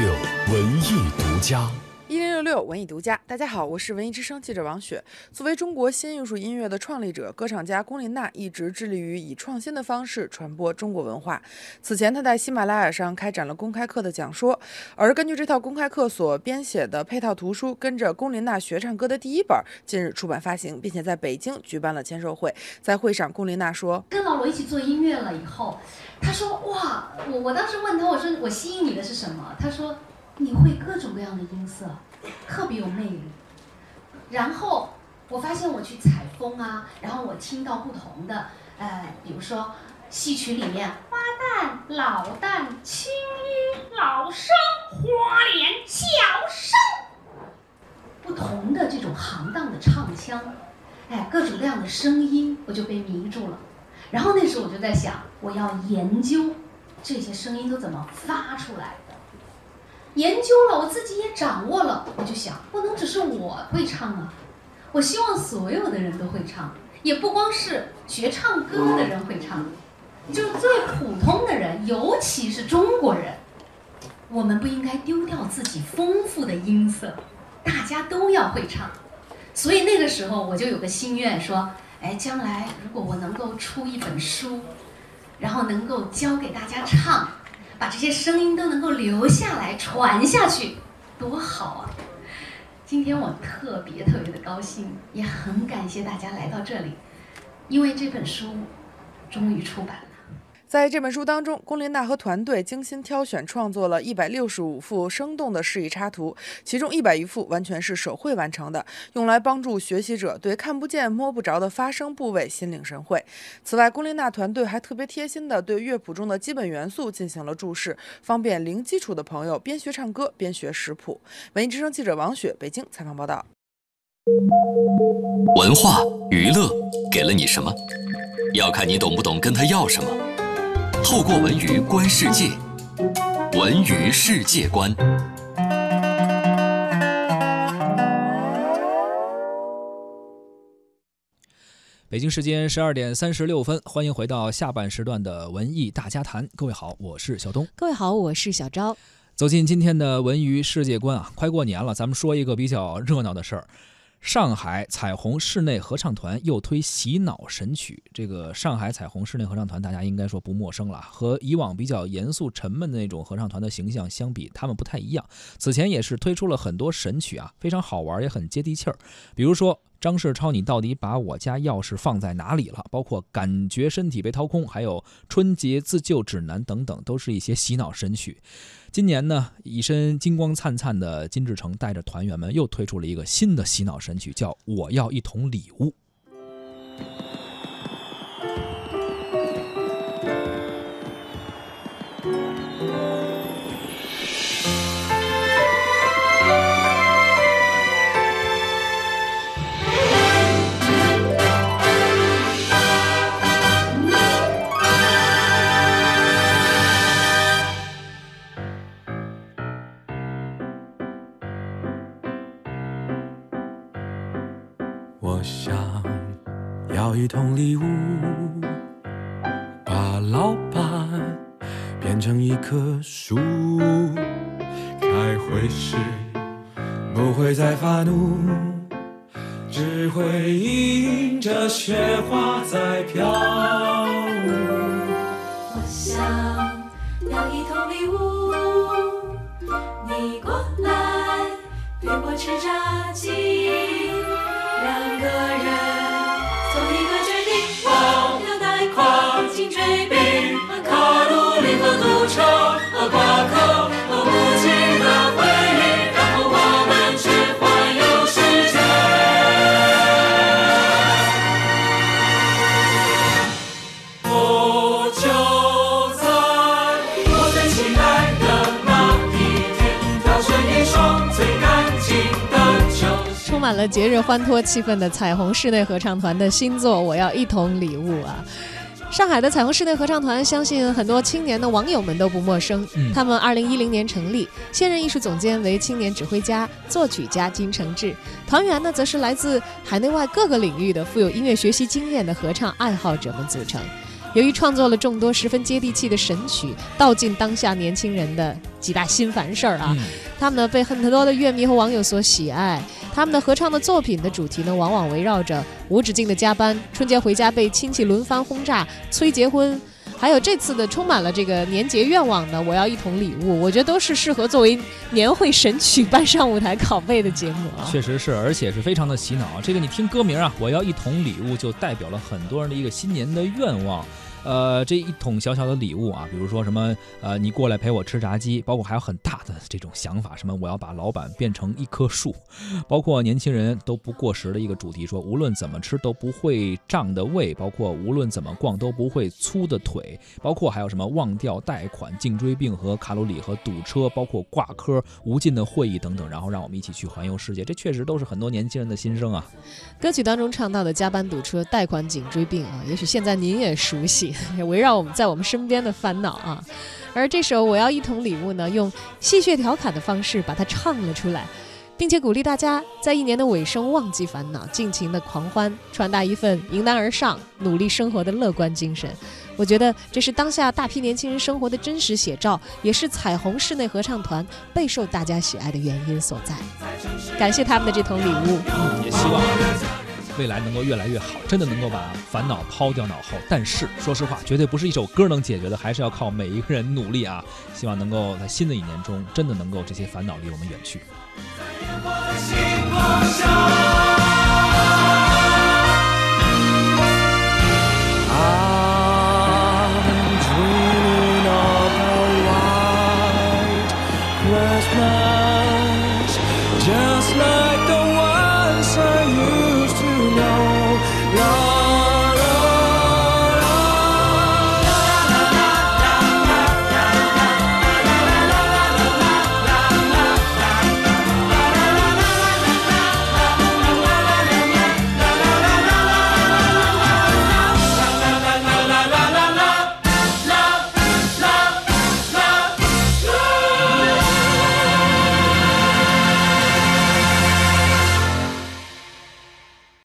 六文艺独家。六文艺独家，大家好，我是文艺之声记者王雪。作为中国新艺术音乐的创立者，歌唱家龚琳娜一直致力于以创新的方式传播中国文化。此前，她在喜马拉雅上开展了公开课的讲说，而根据这套公开课所编写的配套图书《跟着龚琳娜学唱歌》的第一本，近日出版发行，并且在北京举办了签售会。在会上，龚琳娜说：“跟老罗一起做音乐了以后，他说哇，我我当时问他，我说我吸引你的是什么？他说。”你会各种各样的音色，特别有魅力。然后我发现我去采风啊，然后我听到不同的，呃，比如说戏曲里面花旦、老旦、青衣、老生、花脸、小生，不同的这种行当的唱腔，哎，各种各样的声音，我就被迷住了。然后那时候我就在想，我要研究这些声音都怎么发出来。研究了，我自己也掌握了，我就想，不能只是我会唱啊，我希望所有的人都会唱，也不光是学唱歌的人会唱，就是最普通的人，尤其是中国人，我们不应该丢掉自己丰富的音色，大家都要会唱。所以那个时候我就有个心愿，说，哎，将来如果我能够出一本书，然后能够教给大家唱。把这些声音都能够留下来传下去，多好啊！今天我特别特别的高兴，也很感谢大家来到这里，因为这本书终于出版了。在这本书当中，龚琳娜和团队精心挑选创作了一百六十五幅生动的示意插图，其中一百余幅完全是手绘完成的，用来帮助学习者对看不见摸不着的发声部位心领神会。此外，龚琳娜团队还特别贴心地对乐谱中的基本元素进行了注释，方便零基础的朋友边学唱歌边学识谱。文艺之声记者王雪北京采访报道。文化娱乐给了你什么？要看你懂不懂跟他要什么。透过文娱观世界，文娱世界观。北京时间十二点三十六分，欢迎回到下半时段的文艺大家谈。各位好，我是小东。各位好，我是小昭。走进今天的文娱世界观啊，快过年了，咱们说一个比较热闹的事儿。上海彩虹室内合唱团又推洗脑神曲。这个上海彩虹室内合唱团，大家应该说不陌生了。和以往比较严肃沉闷的那种合唱团的形象相比，他们不太一样。此前也是推出了很多神曲啊，非常好玩，也很接地气儿。比如说张世超，你到底把我家钥匙放在哪里了？包括感觉身体被掏空，还有春节自救指南等等，都是一些洗脑神曲。今年呢，一身金光灿灿的金志成带着团员们又推出了一个新的洗脑神曲，叫《我要一桶礼物》。同礼物，把老板变成一棵树。开会时不会再发怒，只会迎着雪花在飘舞。我想要一桶礼物，你过来陪我吃炸鸡。两个人满了节日欢脱气氛的彩虹室内合唱团的新作《我要一桶礼物》啊！上海的彩虹室内合唱团，相信很多青年的网友们都不陌生。他们二零一零年成立，现任艺术总监为青年指挥家、作曲家金承志，团员呢则是来自海内外各个领域的富有音乐学习经验的合唱爱好者们组成。由于创作了众多十分接地气的神曲，道尽当下年轻人的几大心烦事儿啊，他们呢被很多的乐迷和网友所喜爱。他们的合唱的作品的主题呢，往往围绕着无止境的加班、春节回家被亲戚轮番轰炸、催结婚。还有这次的充满了这个年节愿望的，我要一桶礼物，我觉得都是适合作为年会神曲搬上舞台拷贝的节目啊。确实是，而且是非常的洗脑。这个你听歌名啊，我要一桶礼物，就代表了很多人的一个新年的愿望。呃，这一桶小小的礼物啊，比如说什么，呃，你过来陪我吃炸鸡，包括还有很大的这种想法，什么我要把老板变成一棵树，包括年轻人都不过时的一个主题，说无论怎么吃都不会胀的胃，包括无论怎么逛都不会粗的腿，包括还有什么忘掉贷款、颈椎病和卡路里和堵车，包括挂科、无尽的会议等等，然后让我们一起去环游世界，这确实都是很多年轻人的心声啊。歌曲当中唱到的加班、堵车、贷款、颈椎病啊，也许现在您也熟悉。围绕我们在我们身边的烦恼啊，而这首《我要一桶礼物》呢，用戏谑调侃的方式把它唱了出来，并且鼓励大家在一年的尾声忘记烦恼，尽情的狂欢，传达一份迎难而上、努力生活的乐观精神。我觉得这是当下大批年轻人生活的真实写照，也是彩虹室内合唱团备受大家喜爱的原因所在。感谢他们的这桶礼物，也希望。未来能够越来越好，真的能够把烦恼抛掉脑后。但是说实话，绝对不是一首歌能解决的，还是要靠每一个人努力啊！希望能够在新的一年中，真的能够这些烦恼离我们远去。在